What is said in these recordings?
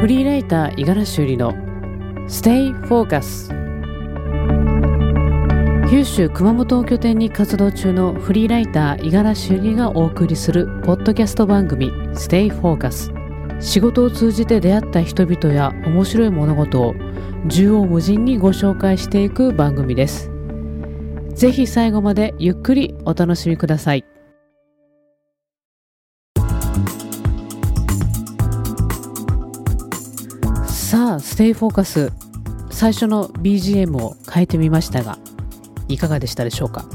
フリーライター五十嵐修理の Stay Focus 九州熊本を拠点に活動中のフリーライター五十嵐修理がお送りするポッドキャスト番組 Stay Focus 仕事を通じて出会った人々や面白い物事を縦横無尽にご紹介していく番組です。ぜひ最後までゆっくりお楽しみください。さあステイフォーカス最初の BGM を変えてみましたがいかがでしたでしょうか？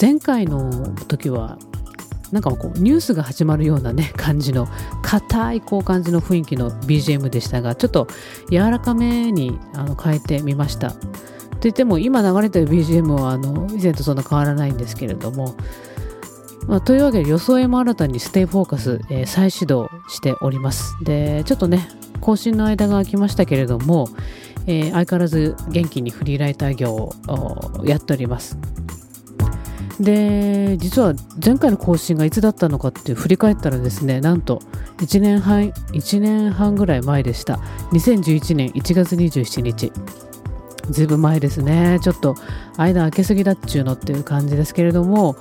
前回の時はなんかこうニュースが始まるようなね 感じの硬いこう感じの雰囲気の BGM でしたがちょっと柔らかめにあの変えてみました。と言っても今流れてる BGM はあの以前とそんな変わらないんですけれども、まあ、というわけで装いも新たにステイフォーカス、えー、再始動しております。でちょっとね更新の間が空きましたけれども、えー、相変わらず元気にフリーライター業をやっております。で実は前回の更新がいつだったのかって振り返ったらですねなんと1年半1年半ぐらい前でした。2011年1月27日。ずいぶん前ですね。ちょっと間空けすぎだっちゅうのっていう感じですけれども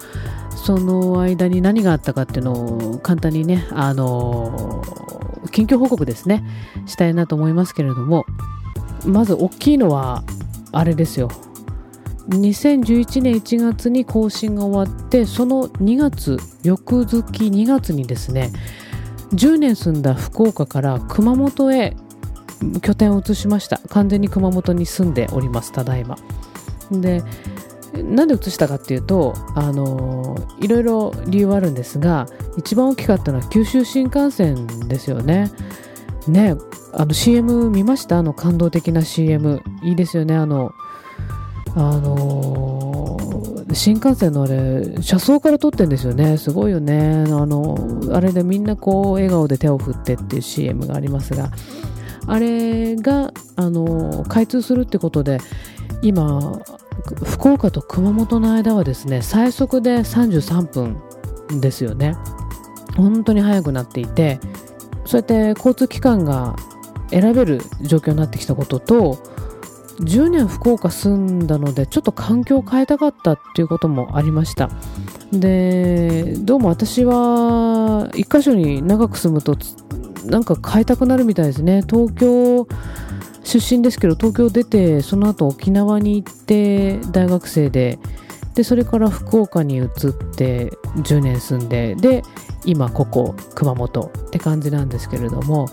その間に何があったかっていうのを簡単にねあの近況報告ですねしたいなと思いますけれどもまず大きいのはあれですよ。2011年1月に更新が終わってその2月翌月2月にですね10年住んだ福岡から熊本へ拠点を移しました。完全に熊本に住んでおりますただいま。でなんで移したかっていうとあのいろいろ理由はあるんですが一番大きかったのは九州新幹線ですよね。ねあの CM 見ました？あの感動的な CM いいですよね。あのあのー、新幹線のあれ車窓から撮ってんですよね。すごいよね。あのあれでみんなこう笑顔で手を振ってっていう CM がありますがあれが、あのー、開通するってことで今福岡と熊本の間はですね最速で33分ですよね。本当に速くなっていてそうやって交通機関が選べる状況になってきたことと10年福岡住んだのでちょっと環境を変えたかったっていうこともありました。でどうも私は一箇所に長く住むとなんか変えたくなるみたいですね。東京出身ですけど東京出てその後沖縄に行って大学生ででそれから福岡に移って10年住んでで今ここ熊本って感じなんですけれども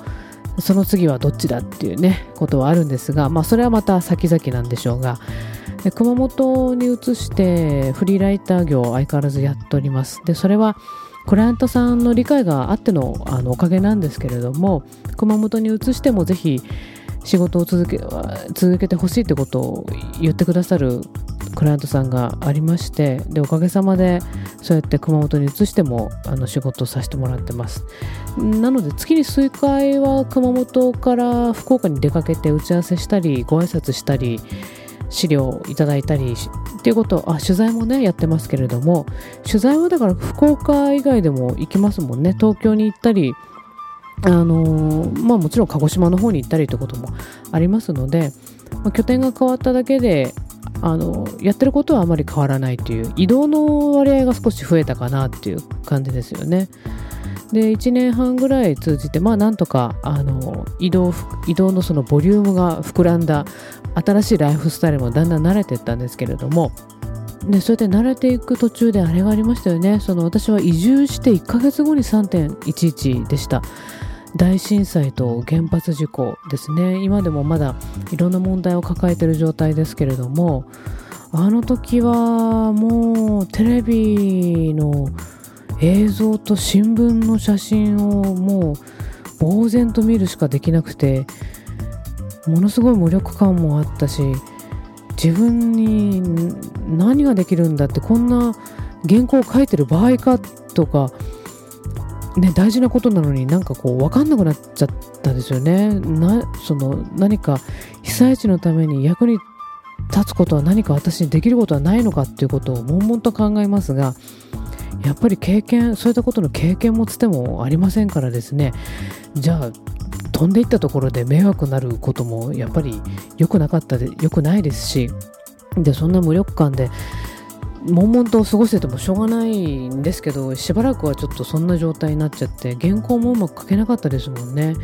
その次はどっちだっていうねことはあるんですが、まあ、それはまた先々なんでしょうが熊本に移してフリーライター業を相変わらずやっております。でそれはクライアントさんの理解があってのあのおかげなんですけれども熊本に移してもぜひ仕事を続け続けてほしいってことを言ってくださるクライアントさんがありましてでおかげさまでそうやって熊本に移してもあの仕事をさせてもらってます。なので月に数回は熊本から福岡に出かけて打ち合わせしたりご挨拶したり資料をいただいたりっていうことあ取材もねやってますけれども取材はだから福岡以外でも行きますもんね。東京に行ったりあの、まあもちろん鹿児島の方に行ったりということもありますので、まあ、拠点が変わっただけであのやってることはあまり変わらないという移動の割合が少し増えたかなっていう感じですよね。で1年半ぐらい通じてまあなんとかあの移動移動のそのボリュームが膨らんだ新しいライフスタイルもだんだん慣れていったんですけれどもでそうやって慣れていく途中であれがありましたよねその私は移住して1ヶ月後に3.11でした大震災と原発事故ですね。今でもまだいろんな問題を抱えている状態ですけれどもあの時はもうテレビの映像と新聞の写真をもう呆然と見るしかできなくてものすごい無力感もあったし自分に何ができるんだってこんな原稿を書いてる場合かとかね、大事なことなのになんかこう分かんなくなっちゃったんですよね。なその何か被災地のために役に立つことは何か私にできることはないのかっていうことを悶々と考えますがやっぱり経験そういったことの経験もつてもありませんからですね。じゃあ飛んでいったところで迷惑になることもやっぱり良くなかったで良くないですしでそんな無力感で悶々と過ごしててもしょうがないんですけどしばらくはちょっとそんな状態になっちゃって原稿もうまく書けなかったですもんね。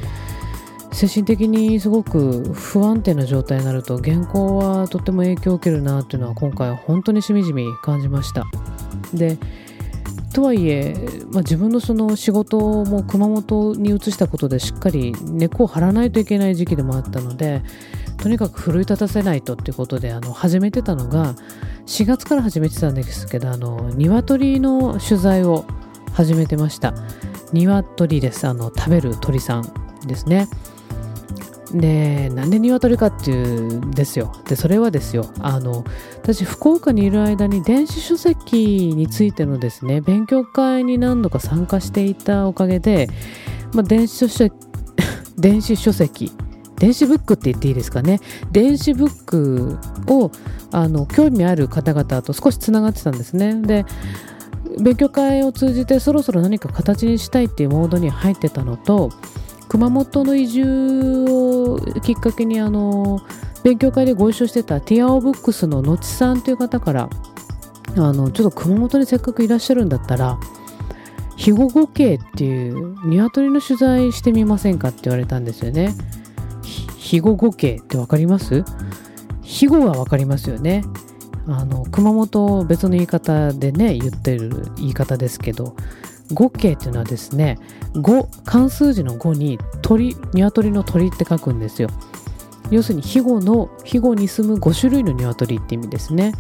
精神的にすごく不安定な状態になると原稿はとっても影響を受けるなっていうのは今回本当にしみじみ感じました。でとはいえ、まあ、自分のその仕事も熊本に移したことでしっかり根っこを張らないといけない時期でもあったのでとにかく奮い立たせないとっていうことであの始めてたのが4月から始めてたんですけどあの鶏の取材を始めてました。鶏です。あの食べる鳥さんですね。でなんで鶏かっていうんですよ。でそれはですよ。あの私福岡にいる間に電子書籍についてのですね勉強会に何度か参加していたおかげで、まあ、電子書籍 電子書籍電子ブックって言っていいですかね。電子ブックをあの興味ある方々と少しつながってたんですね。で勉強会を通じてそろそろ何か形にしたいっていうモードに入ってたのと熊本の移住をきっかけにあの勉強会でご一緒してたティアオブックスののちさんという方からあのちょっと熊本にせっかくいらっしゃるんだったら肥後五景っていう鶏の取材してみませんかって言われたんですよね。肥後五景って分かります？肥後は分かりますよね。あの熊本別の言い方でね言ってる言い方ですけど五景っていうのはですね五漢数字の五に鳥鶏の鳥って書くんですよ。要するに肥後の肥後に住む5種類の鶏って意味ですね。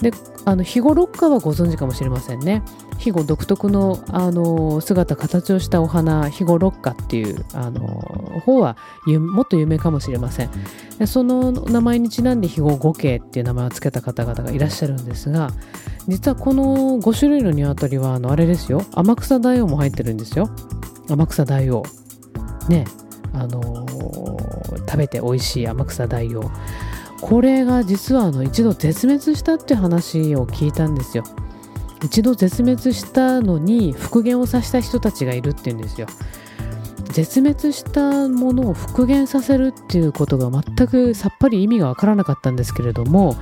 であの肥後六花はご存知かもしれませんね。肥後独特のあの姿形をしたお花肥後六花っていうあの方はもっと有名かもしれません。でその名前にちなんで肥後五景っていう名前を付けた方々がいらっしゃるんですが実はこの5種類の鶏はあのあれですよ。天草大王も入ってるんですよ。天草大王。ね。あのー、食べて美味しい天草大王。これが実はあの一度絶滅したっていう話を聞いたんですよ一度絶滅したのに復元をさせた人たちがいるっていうんですよ絶滅したものを復元させるっていうことが全くさっぱり意味がわからなかったんですけれども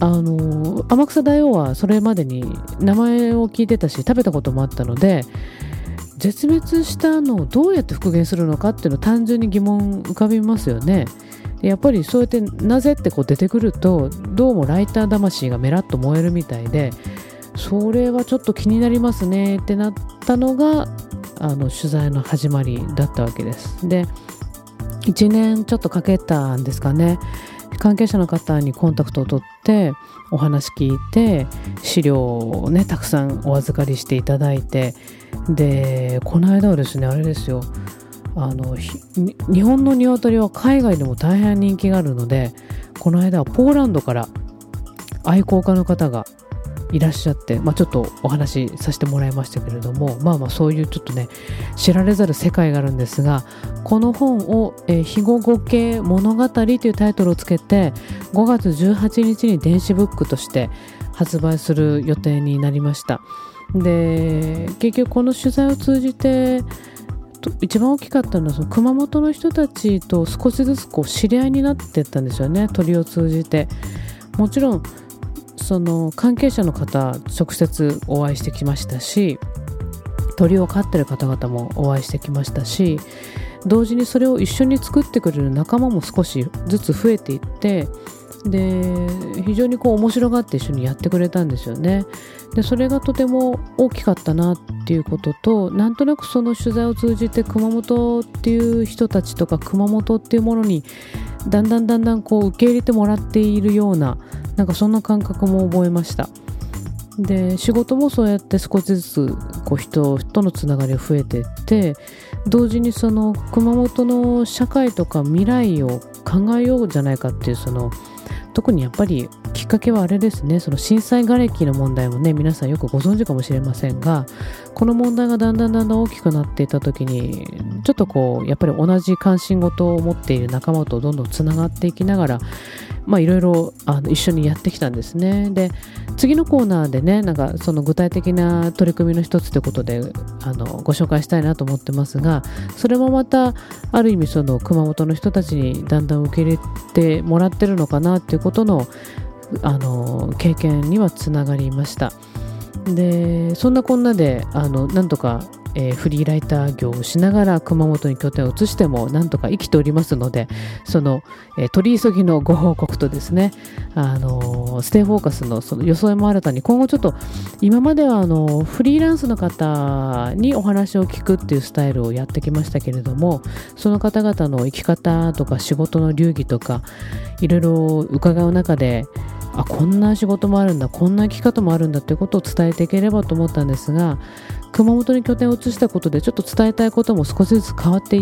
あの天草大王はそれまでに名前を聞いてたし食べたこともあったので絶滅したのをどうやって復元するのかっていうの単純に疑問浮かびますよね。やっぱりそうやってなぜってこう出てくるとどうもライター魂がメラッと燃えるみたいでそれはちょっと気になりますねってなったのがあの取材の始まりだったわけです。で1年ちょっとかけたんですかね。関係者の方にコンタクトを取ってお話聞いて資料をねたくさんお預かりしていただいて。でこの間はですねあれですよ。あの日本の鶏は海外でも大変人気があるのでこの間はポーランドから愛好家の方がいらっしゃって、まあ、ちょっとお話しさせてもらいましたけれどもまあまあそういうちょっとね知られざる世界があるんですがこの本を「えー、肥後語系物語」というタイトルをつけて5月18日に電子ブックとして発売する予定になりました。で結局この取材を通じて一番大きかったのはその熊本の人たちと少しずつこう知り合いになっていったんですよね鳥を通じて。もちろんその関係者の方直接お会いしてきましたし鳥を飼ってる方々もお会いしてきましたし同時にそれを一緒に作ってくれる仲間も少しずつ増えていってで非常にこう面白がって一緒にやってくれたんですよね。でそれがとても大きかったなっていうこととなんとなくその取材を通じて熊本っていう人たちとか熊本っていうものにだんだんだんだんこう受け入れてもらっているようななんかそんな感覚も覚えました。で仕事もそうやって少しずつこう人とのつながりが増えてって同時にその熊本の社会とか未来を考えようじゃないかっていうその特にやっぱりきっかけはあれですね。その震災瓦礫の問題もね皆さんよくご存知かもしれませんがこの問題がだんだんだんだん大きくなっていた時にちょっとこうやっぱり同じ関心事を持っている仲間とどんどんつながっていきながらまあいろいろあの一緒にやってきたんですね。で次のコーナーでねなんかその具体的な取り組みの一つということであのご紹介したいなと思ってますがそれもまたある意味その熊本の人たちにだんだん受け入れてもらってるのかなっていうことのあの経験にはつながりました。でそんなこんなであのなんとかえー、フリーライター業をしながら熊本に拠点を移してもなんとか生きておりますのでその、えー、取り急ぎのご報告とですね、あのー、ステイフォーカスのその装いも新たに今後ちょっと今まではあのフリーランスの方にお話を聞くっていうスタイルをやってきましたけれどもその方々の生き方とか仕事の流儀とかいろいろ伺う中であこんな仕事もあるんだこんな生き方もあるんだということを伝えていければと思ったんですが熊本に拠点を移したことでちょっと伝えたいことも少しずつ変わって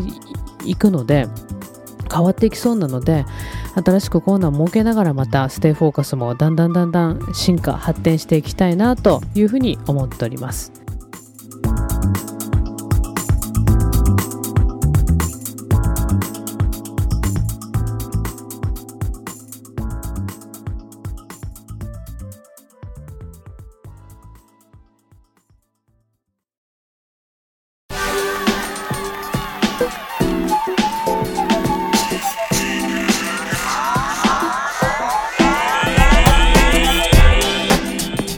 いくので変わっていきそうなので新しくコーナーを設けながらまたステイフォーカスもだんだんだんだん進化発展していきたいなというふうに思っております。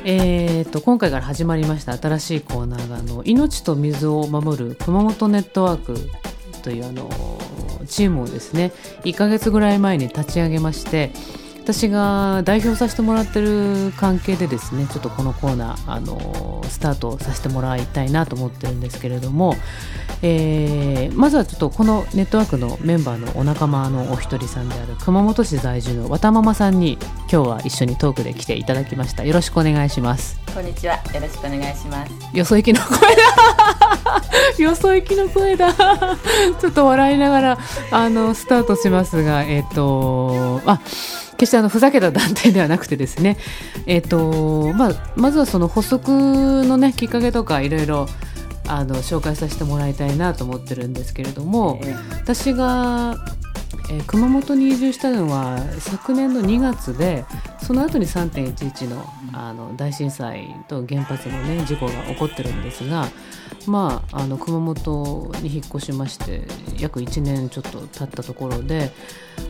えっと今回から始まりました。新しいコーナーがあの命と水を守る熊本ネットワークというあのチームをですね1ヶ月ぐらい前に立ち上げまして私が代表させてもらってる関係でですねちょっとこのコーナーあのスタートさせてもらいたいなと思ってるんですけれども、えー、まずはちょっとこのネットワークのメンバーのお仲間のお一人さんである熊本市在住の渡ママさんに今日は一緒にトークで来ていただきました。よろしくお願いします。こんにちは。よろしくお願いします。よそ行きの声だ。よそ行きの声だ。ちょっと笑いながらあのスタートしますがえっ、ー、とあ決してあのふざけた団体ではなくてですね、えーとまあ、まずはその発足の、ね、きっかけとかいろいろあの紹介させてもらいたいなと思ってるんですけれども、えー、私が、えー、熊本に移住したのは昨年の2月でその後に3.11のあの大震災と原発の、ね、事故が起こってるんですが、まあ、あの熊本に引っ越しまして約1年ちょっと経ったところで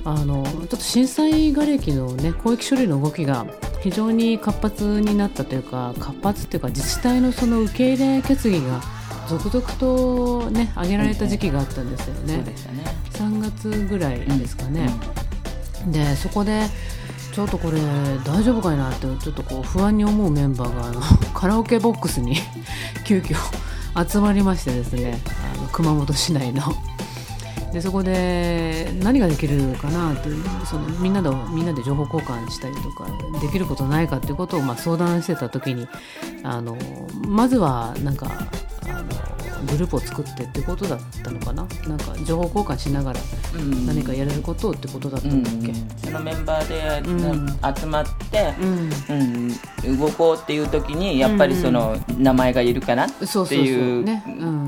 あのちょっと震災がれきの、ね、広域処理の動きが非常に活発になったというか活発というか自治体のその受け入れ決議が続々と、ね、上げられた時期があったんですよね。ね3月ぐらいですかね。うんうん、でそこでちょっとこれ大丈夫かいなってちょっとこう不安に思うメンバーがあのカラオケボックスに急遽集まりましてですねあの熊本市内の。でそこで何ができるかなというそのみんなでみんなで情報交換したりとかできることないかっていうことをまあ相談してた時にあのまずはなんかあのグループを作ってってことだったのかな？なんか情報交換しながら何かやれることってことだったんだっけ、うん。うん、そのメンバーで、うん、集まって、うん。動こうっていう時にやっぱりその名前がいるかなっていう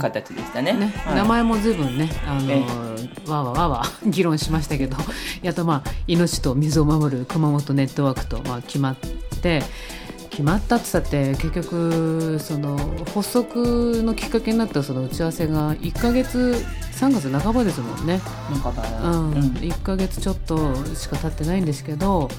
形でしたね、ね。はい、名前も随分ねあのわわわわ議論しましたけど。やっとまあ命と水を守る熊本ネットワークとまあ決まって決まったって言ったって結局その発足のきっかけになったその打ち合わせが1か月3月半ばですもんね、うん、うん、1か月ちょっとしか経ってないんですけど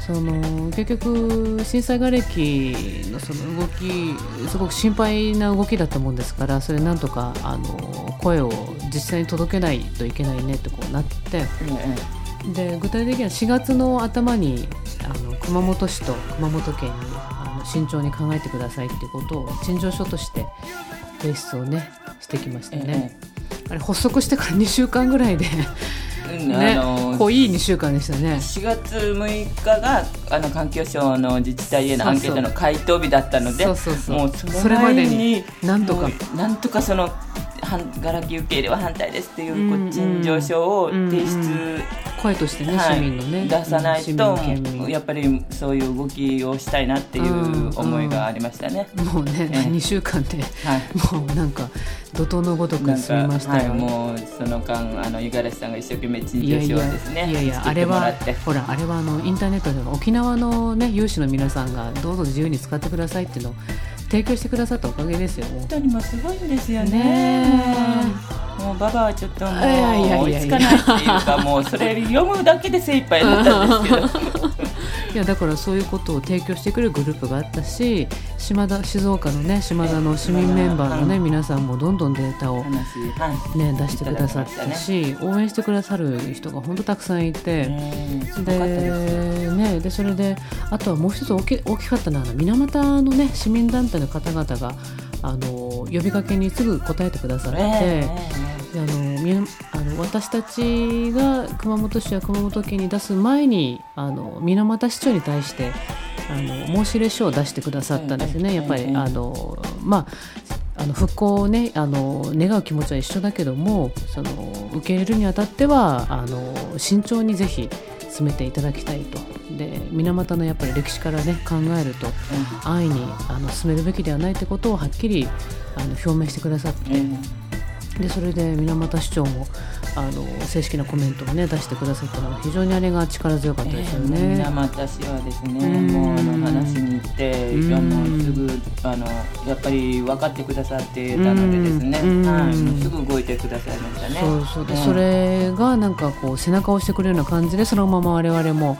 その結局震災がれきのその動きすごく心配な動きだったもんですからそれなんとかあの声を実際に届けないといけないねってこうなって。うんで具体的には4月の頭にあの熊本市と熊本県にあの慎重に考えてくださいっていうことを陳情書として提出をねしてきましたね、ええ、あれ発足してから2週間ぐらいでね、あの濃い2週間でしたね。4月6日があの環境省の自治体へのアンケートの回答日だったのでもうそれまでになんとかなんとかそのガラキ受け入れは反対ですっていう陳情書を提出声としてね、はい、市民のね。出さないと、やっぱりそういう動きをしたいなっていう思いがありましたね、うんうん、もうね、えー、2週間で、はい、もうなんか怒涛のごとく進みましたよ、はい、もうその間あの五十嵐さんが一生懸命陳情書をですね。いやいやあれはほらあれはあのインターネットで沖縄のね有志の皆さんがどうぞ自由に使ってくださいっていうのを提供してくださったおかげですよ。本当にもすごいんですよね。ねもうババはちょっともう追いつかないっていうかもうそれ読むだけで精一杯だったんですけどいやだからそういうことを提供してくれるグループがあったし島田静岡のね島田の市民メンバーのね、皆さんもどんどんデータを、ね、出してくださったし、応援してくださる人が本当たくさんいて、でね、でそれであとはもう一つ大き大きかったのは水俣のね市民団体の方々があの呼びかけにすぐ答えてくださって。えーあのあの私たちが熊本市や熊本県に出す前にあの水俣市長に対してあの申し入れ書を出してくださったんですね、やっぱりあの、まあ、あの復興を、ね、あの願う気持ちは一緒だけどもその受け入れるにあたってはあの慎重にぜひ進めていただきたいとで水俣のやっぱり歴史から、ね、考えると、安易にあの進めるべきではないということをはっきりあの表明してくださって。でそれで水俣市長もあの正式なコメントを、ね、出してくださったのは非常にあれが力強かったですよね。えー、水俣市はですね、もうあの話に行って、いやもうすぐあのやっぱり分かってくださってたのでですね、はい、すぐ動いてくださいましたね。そうそうで、それがなんかこう背中を押してくれるような感じでそのまま我々も。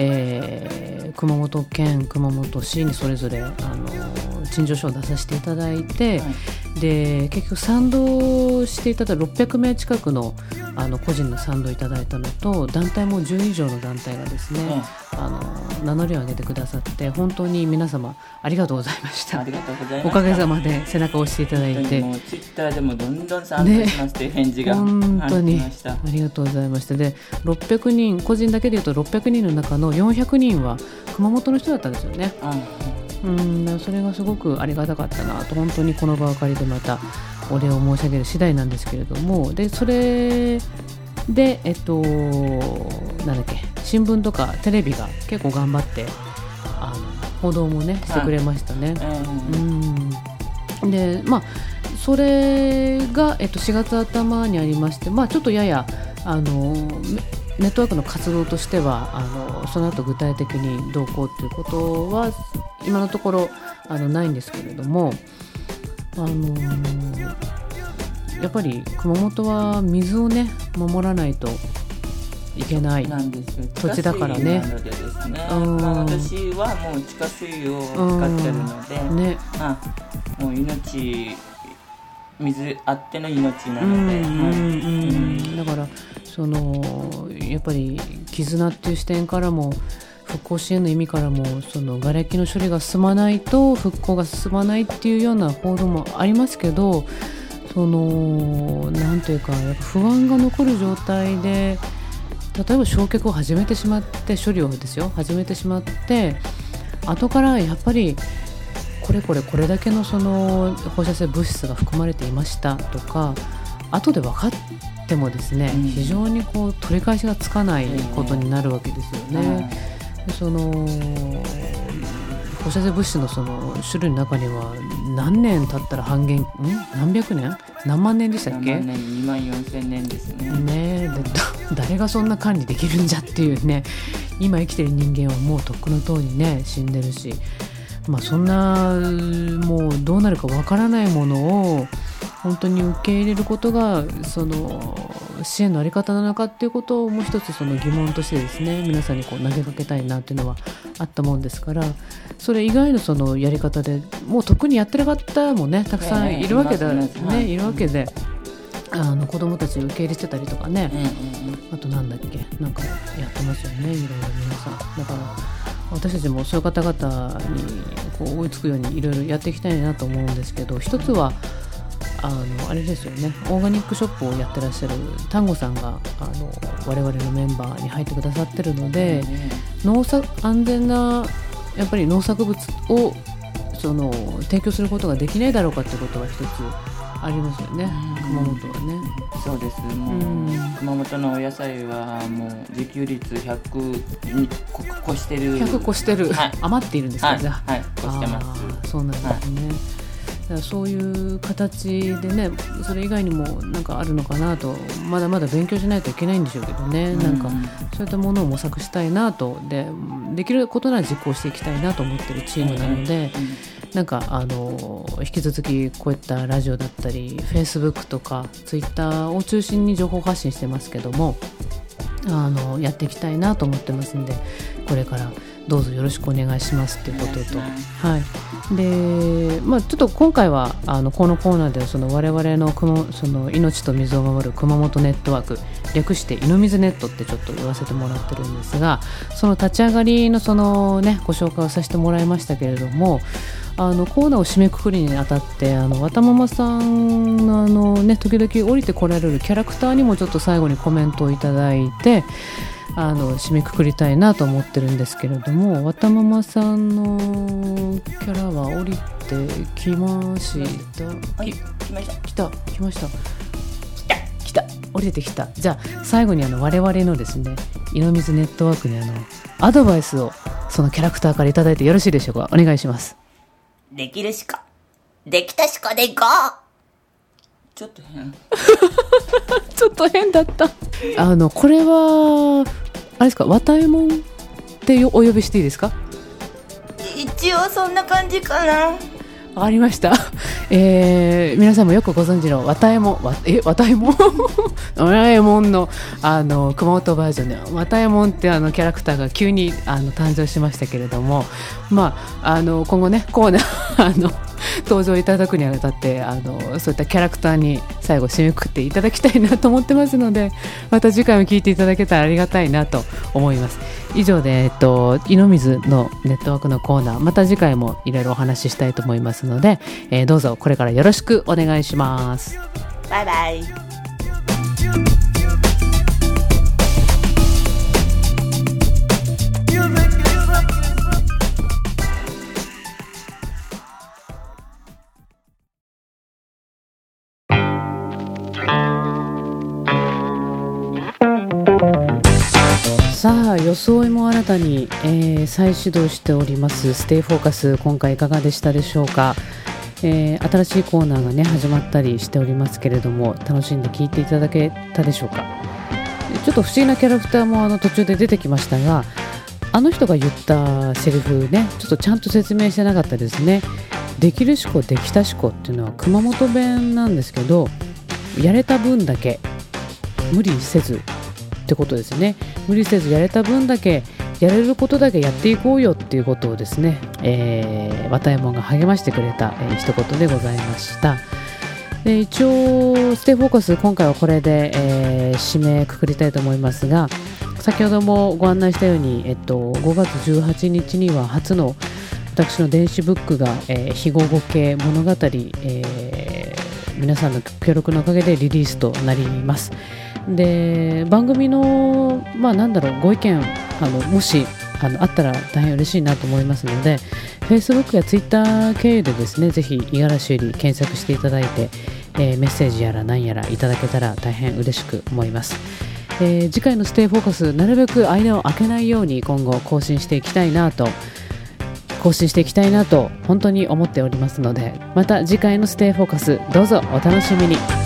えー、熊本県熊本市にそれぞれあの陳情書を出させていただいて、はい、で結局賛同していただいた600名近くのあの個人の賛同いただいたのと団体も10以上の団体がですね、あの名乗りを上げてくださって本当に皆様ありがとうございました。ありがとうございまおかげさまで背中を押していただいて。ツイッターでもどんどん賛同しますという返事が、ね、本当にありがとうございました。で600人個人だけでいうと600人の中の400人は熊本の人だったんですよね、うん、それがすごくありがたかったなと本当にこの場を借りてまたお礼を申し上げる次第なんですけれどもでそれでえっとなんだっけ新聞とかテレビが結構頑張ってあの報道もねしてくれましたね。うん、でまあそれが、えっと、4月頭にありまして、まあ、ちょっとややあのネットワークの活動としてはあのその後具体的にどうこうということは今のところあのないんですけれども、あのやっぱり熊本は水をね守らないといけない土地だからね。なのでですね、まあ、私はもう地下水を使ってるので、ね、まあ、もう命水あっての命なので、だからそのやっぱり絆っていう視点からも復興支援の意味からもその瓦礫の処理が進まないと復興が進まないっていうような報道もありますけどそのなんというかやっぱ不安が残る状態で例えば焼却を始めてしまって処理をですよ始めてしまって後からやっぱりこれこれこれだけのその放射性物質が含まれていましたとか後で分かってもですね、うん、非常にこう取り返しがつかないことになるわけですよね。でその放射性物質のその種類の中には何年経ったら半減ん？何百年？何万年でしたっけ？何万年？2万4千年ですね。ねで誰がそんな管理できるんじゃっていうね今生きてる人間はもうとっくのとおりね死んでるし。まあそんなもうどうなるかわからないものを本当に受け入れることがその支援の在り方なのかっていうことをもう一つその疑問としてですね皆さんにこう投げかけたいなっていうのはあったもんですからそれ以外のそのやり方でもう特にやってる方もねたくさんいるわけだ、ねね、いるわけで。あの子供たち受け入れしてたりとかね、あとなんだっけなんかやってますよねいろいろ皆さんだから私たちもそういう方々にこう追いつくようにいろいろやっていきたいなと思うんですけど一つはあのあれですよね。オーガニックショップをやってらっしゃる丹後さんがあの我々のメンバーに入ってくださってるので、農作安全なやっぱり農作物をその提供することができないだろうかということは一つありますよね、熊本はね。そうです。もう、熊本のお野菜はもう自給率100に越してる。100越してる、はい、余っているんですか、はい、じゃはい。越してます。そうなんですね、はい、そういう形でねそれ以外にもなんかあるのかなとまだまだ勉強しないといけないんでしょうけどね、ん、なんかそういったものを模索したいなと。でできることなら実行していきたいなと思ってるチームなので、うんうん。なんかあの引き続きこういったラジオだったりフェイスブックとかツイッターを中心に情報発信してますけどもあのやっていきたいなと思ってますんでこれからどうぞよろしくお願いしますっていうことと、はい。でまあ、ちょっと今回はあのこのコーナーではその我々のその命と水を守る熊本ネットワーク略して井の水ネットってちょっと言わせてもらってるんですがその立ち上がりのその、ね、ご紹介をさせてもらいましたけれどもあのコーナーを締めくくりにあたってあの渡ママさんのあの、ね、時々降りてこられるキャラクターにもちょっと最後にコメントをいただいてあの締めくくりたいなと思ってるんですけれども渡ママさんのキャラは降りてきました？き来ました。来た来ました。来た降りてきた。じゃあ最後にあの我々のですね井の水ネットワークにあのアドバイスをそのキャラクターから頂いてよろしいでしょうか？お願いします。できるしか。できたしかでいこうちょっと変。ちょっと変だった。あの、これは、あれですか、綿右衛門ってお呼びしていいですか？一応そんな感じかな。わかりました。えー、皆さんもよくご存知の綿右衛門、え、綿右衛門綿右衛門の、あの、熊本バージョンで、綿右衛門ってあのキャラクターが急にあの誕生しましたけれども、まあ、あの、今後ね、コーナー、あの、登場いただくにあたってあのそういったキャラクターに最後締めくくっていただきたいなと思ってますのでまた次回も聞いていただけたらありがたいなと思います以上で、えっと、井の水のネットワークのコーナーまた次回もいろいろお話ししたいと思いますので、えー、どうぞこれからよろしくお願いします。バイバイ。装いも新たに、えー、再始動しております。ステイフォーカス今回いかがでしたでしょうか、えー、新しいコーナーがね始まったりしておりますけれども楽しんで聞いていただけたでしょうか？ちょっと不思議なキャラクターもあの途中で出てきましたがあの人が言ったセリフねちょっとちゃんと説明してなかったですね。できる思考できた思考っていうのは熊本弁なんですけどやれた分だけ無理せずってことですね無理せずやれた分だけやれることだけやっていこうよっていうことをですね、えー、綿右衛門が励ましてくれた、えー、一言でございましたで一応ステイフォーカス今回はこれで、えー、締めくくりたいと思いますが先ほどもご案内したように、えっと、5月18日には初の私の電子ブックが、えー、非合語系物語、えー、皆さんの協力のおかげでリリースとなります。で番組の、まあ、なんだろうご意見あのもしあのあったら大変嬉しいなと思いますので Facebook や Twitter 経由でですねぜひ五十嵐より検索していただいて、えー、メッセージやら何やらいただけたら大変嬉しく思います、えー、次回のステイフォーカスなるべく間を空けないように今後更新していきたいなと更新していきたいなと本当に思っておりますのでまた次回のステイフォーカスどうぞお楽しみに。